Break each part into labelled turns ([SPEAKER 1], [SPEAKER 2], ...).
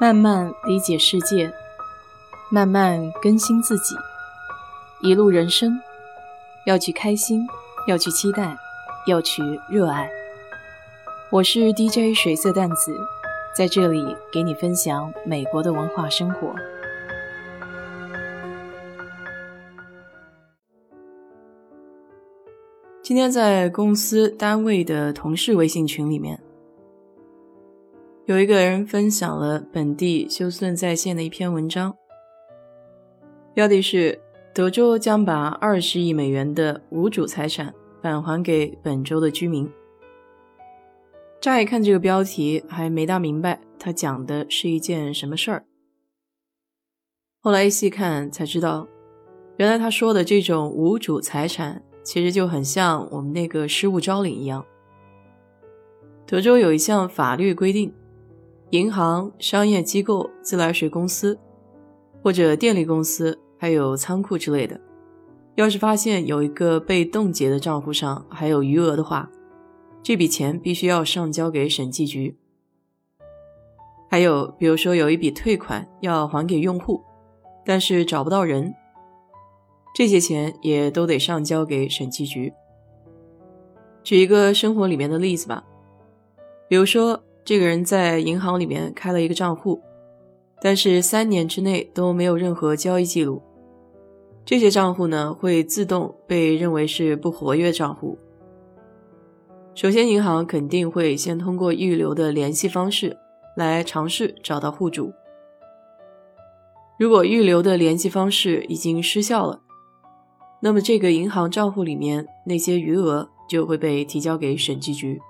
[SPEAKER 1] 慢慢理解世界，慢慢更新自己。一路人生，要去开心，要去期待，要去热爱。我是 DJ 水色淡子，在这里给你分享美国的文化生活。今天在公司单位的同事微信群里面。有一个人分享了本地休斯顿在线的一篇文章，标题是“德州将把二十亿美元的无主财产返还给本州的居民”。乍一看这个标题还没大明白，他讲的是一件什么事儿。后来一细看才知道，原来他说的这种无主财产，其实就很像我们那个失物招领一样。德州有一项法律规定。银行、商业机构、自来水公司，或者电力公司，还有仓库之类的，要是发现有一个被冻结的账户上还有余额的话，这笔钱必须要上交给审计局。还有，比如说有一笔退款要还给用户，但是找不到人，这些钱也都得上交给审计局。举一个生活里面的例子吧，比如说。这个人在银行里面开了一个账户，但是三年之内都没有任何交易记录。这些账户呢会自动被认为是不活跃账户。首先，银行肯定会先通过预留的联系方式来尝试找到户主。如果预留的联系方式已经失效了，那么这个银行账户里面那些余额就会被提交给审计局。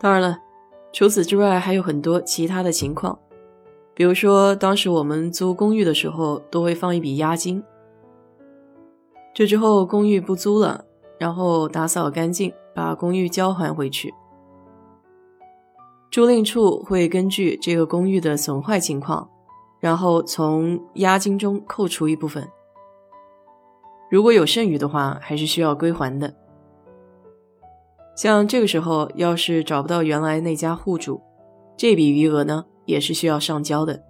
[SPEAKER 1] 当然了，除此之外还有很多其他的情况，比如说当时我们租公寓的时候都会放一笔押金，这之后公寓不租了，然后打扫干净，把公寓交还回去，租赁处会根据这个公寓的损坏情况，然后从押金中扣除一部分，如果有剩余的话，还是需要归还的。像这个时候，要是找不到原来那家户主，这笔余额呢也是需要上交的。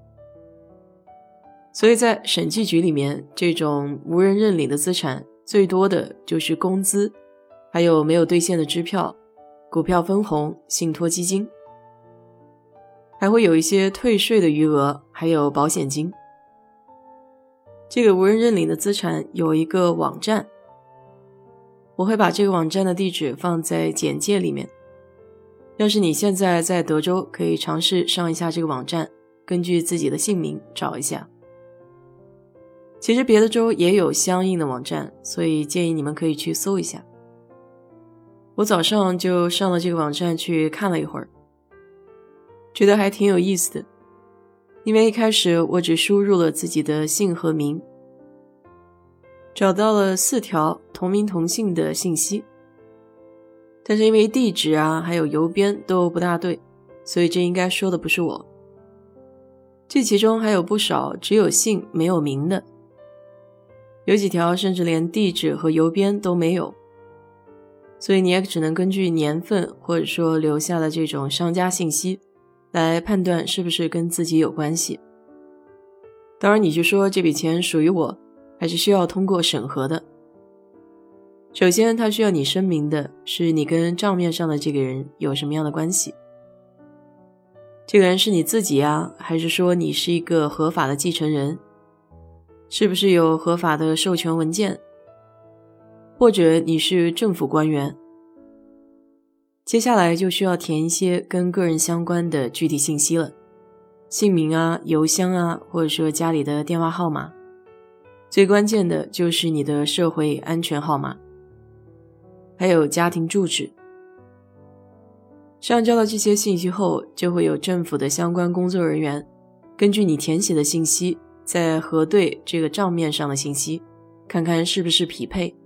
[SPEAKER 1] 所以在审计局里面，这种无人认领的资产最多的就是工资，还有没有兑现的支票、股票分红、信托基金，还会有一些退税的余额，还有保险金。这个无人认领的资产有一个网站。我会把这个网站的地址放在简介里面。要是你现在在德州，可以尝试上一下这个网站，根据自己的姓名找一下。其实别的州也有相应的网站，所以建议你们可以去搜一下。我早上就上了这个网站去看了一会儿，觉得还挺有意思的。因为一开始我只输入了自己的姓和名。找到了四条同名同姓的信息，但是因为地址啊还有邮编都不大对，所以这应该说的不是我。这其中还有不少只有姓没有名的，有几条甚至连地址和邮编都没有，所以你也只能根据年份或者说留下的这种商家信息来判断是不是跟自己有关系。当然，你就说这笔钱属于我。还是需要通过审核的。首先，他需要你声明的是你跟账面上的这个人有什么样的关系。这个人是你自己呀，还是说你是一个合法的继承人？是不是有合法的授权文件？或者你是政府官员？接下来就需要填一些跟个人相关的具体信息了，姓名啊、邮箱啊，或者说家里的电话号码。最关键的就是你的社会安全号码，还有家庭住址。上交了这些信息后，就会有政府的相关工作人员根据你填写的信息，再核对这个账面上的信息，看看是不是匹配。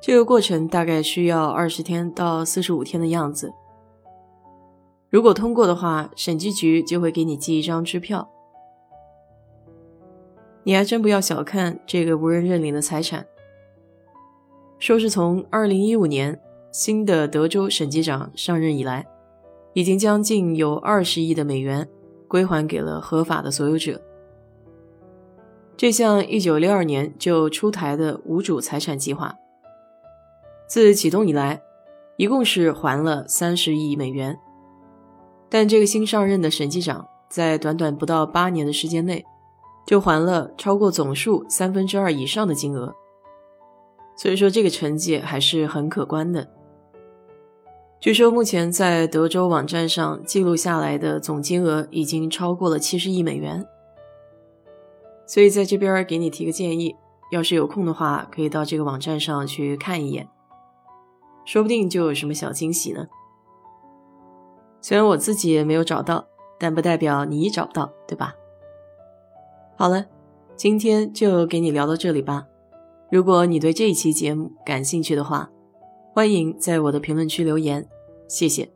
[SPEAKER 1] 这个过程大概需要二十天到四十五天的样子。如果通过的话，审计局就会给你寄一张支票。你还真不要小看这个无人认领的财产。说是从二零一五年新的德州审计长上任以来，已经将近有二十亿的美元归还给了合法的所有者。这项1962年就出台的无主财产计划，自启动以来，一共是还了三十亿美元。但这个新上任的审计长在短短不到八年的时间内，就还了超过总数三分之二以上的金额。所以说，这个成绩还是很可观的。据说，目前在德州网站上记录下来的总金额已经超过了七十亿美元。所以，在这边给你提个建议，要是有空的话，可以到这个网站上去看一眼，说不定就有什么小惊喜呢。虽然我自己也没有找到，但不代表你找不到，对吧？好了，今天就给你聊到这里吧。如果你对这一期节目感兴趣的话，欢迎在我的评论区留言，谢谢。